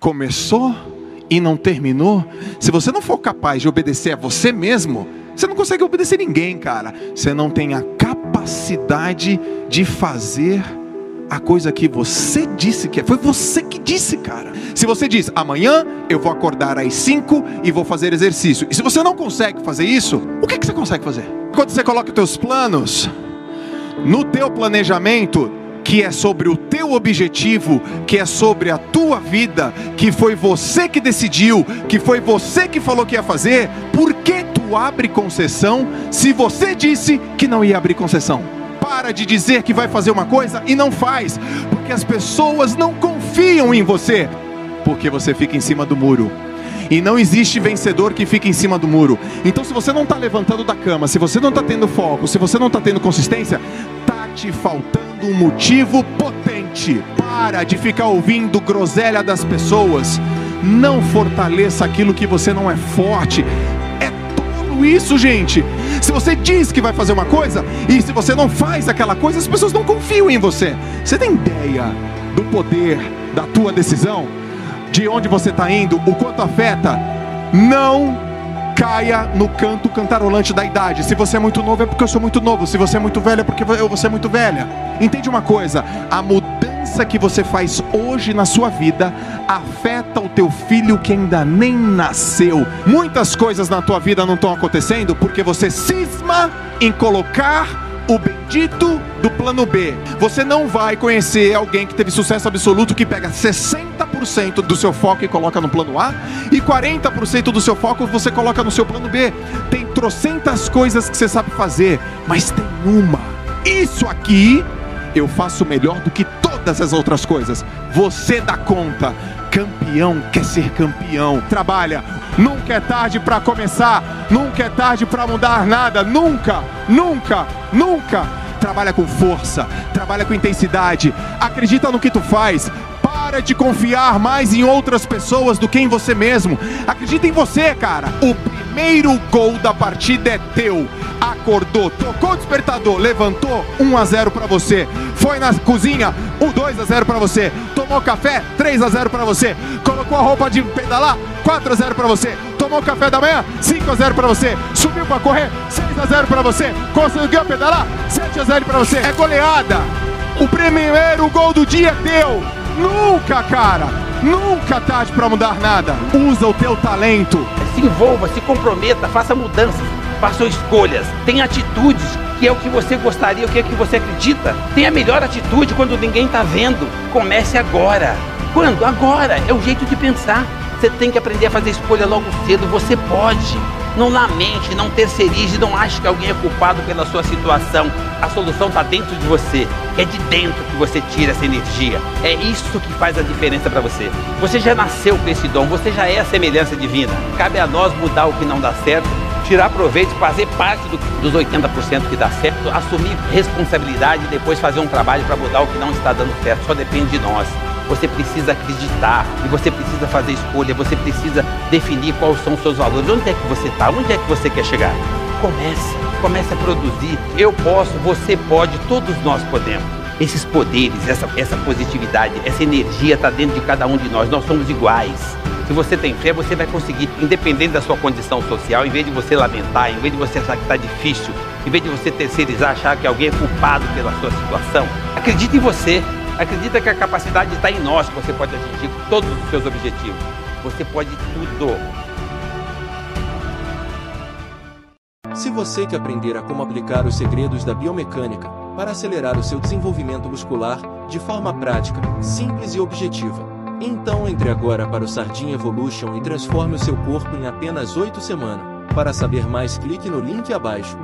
começou e não terminou, se você não for capaz de obedecer a você mesmo, você não consegue obedecer ninguém, cara. Você não tem a capacidade de fazer a coisa que você disse que é. Foi você que disse, cara. Se você diz, amanhã eu vou acordar às 5 e vou fazer exercício. E se você não consegue fazer isso, o que, que você consegue fazer? Quando você coloca os teus planos, no teu planejamento, que é sobre o teu objetivo, que é sobre a tua vida, que foi você que decidiu, que foi você que falou que ia fazer, por que tu abre concessão se você disse que não ia abrir concessão? Para de dizer que vai fazer uma coisa e não faz, porque as pessoas não confiam em você, porque você fica em cima do muro. E não existe vencedor que fica em cima do muro. Então, se você não está levantando da cama, se você não está tendo foco, se você não está tendo consistência, te faltando um motivo potente. Para de ficar ouvindo groselha das pessoas. Não fortaleça aquilo que você não é forte. É tolo isso, gente. Se você diz que vai fazer uma coisa e se você não faz aquela coisa, as pessoas não confiam em você. Você tem ideia do poder da tua decisão? De onde você está indo? O quanto afeta? Não caia no canto cantarolante da idade. Se você é muito novo, é porque eu sou muito novo. Se você é muito velho, é porque eu vou ser muito velha. Entende uma coisa? A mudança que você faz hoje na sua vida afeta o teu filho que ainda nem nasceu. Muitas coisas na tua vida não estão acontecendo porque você cisma em colocar o bendito do plano B. Você não vai conhecer alguém que teve sucesso absoluto que pega 60% do seu foco e coloca no plano A e 40% do seu foco você coloca no seu plano B. Tem trocentas coisas que você sabe fazer, mas tem uma. Isso aqui eu faço melhor do que todas as outras coisas. Você dá conta. Campeão quer ser campeão. Trabalha. Nunca é tarde para começar. Nunca é tarde para mudar nada. Nunca, nunca, nunca. Trabalha com força. Trabalha com intensidade. Acredita no que tu faz. Para de confiar mais em outras pessoas do que em você mesmo. Acredita em você, cara. O primeiro gol da partida é teu. Acordou, tocou o despertador, levantou 1 a 0 para você. Foi na cozinha, o 2 a 0 para você. Tomou café, 3 a 0 para você. Colocou a roupa de pedalar, 4 a 0 para você. Tomou café da manhã, 5 a 0 para você. Subiu para correr, 6 a 0 para você. Conseguiu pedalar, 7 a 0 para você. É goleada. O primeiro gol do dia é teu. Nunca, cara. Nunca tarde para mudar nada. Usa o teu talento. Se envolva, se comprometa, faça mudanças, faça escolhas, tenha atitudes, que é o que você gostaria, o que é que você acredita. Tenha a melhor atitude quando ninguém está vendo. Comece agora. Quando? Agora. É o jeito de pensar. Você tem que aprender a fazer escolha logo cedo. Você pode. Não lamente, não terceirize, não ache que alguém é culpado pela sua situação. A solução está dentro de você. É de dentro que você tira essa energia. É isso que faz a diferença para você. Você já nasceu com esse dom, você já é a semelhança divina. Cabe a nós mudar o que não dá certo, tirar proveito, fazer parte do, dos 80% que dá certo, assumir responsabilidade e depois fazer um trabalho para mudar o que não está dando certo. Só depende de nós. Você precisa acreditar e você precisa fazer escolha, você precisa definir quais são os seus valores. Onde é que você está? Onde é que você quer chegar? Comece, comece a produzir. Eu posso, você pode, todos nós podemos. Esses poderes, essa, essa positividade, essa energia está dentro de cada um de nós. Nós somos iguais. Se você tem fé, você vai conseguir, independente da sua condição social, em vez de você lamentar, em vez de você achar que está difícil, em vez de você terceirizar, achar que alguém é culpado pela sua situação, acredite em você. Acredita que a capacidade está em nós, que você pode atingir todos os seus objetivos. Você pode tudo. Se você quer aprender a como aplicar os segredos da biomecânica para acelerar o seu desenvolvimento muscular de forma prática, simples e objetiva, então entre agora para o Sardinha Evolution e transforme o seu corpo em apenas 8 semanas. Para saber mais, clique no link abaixo.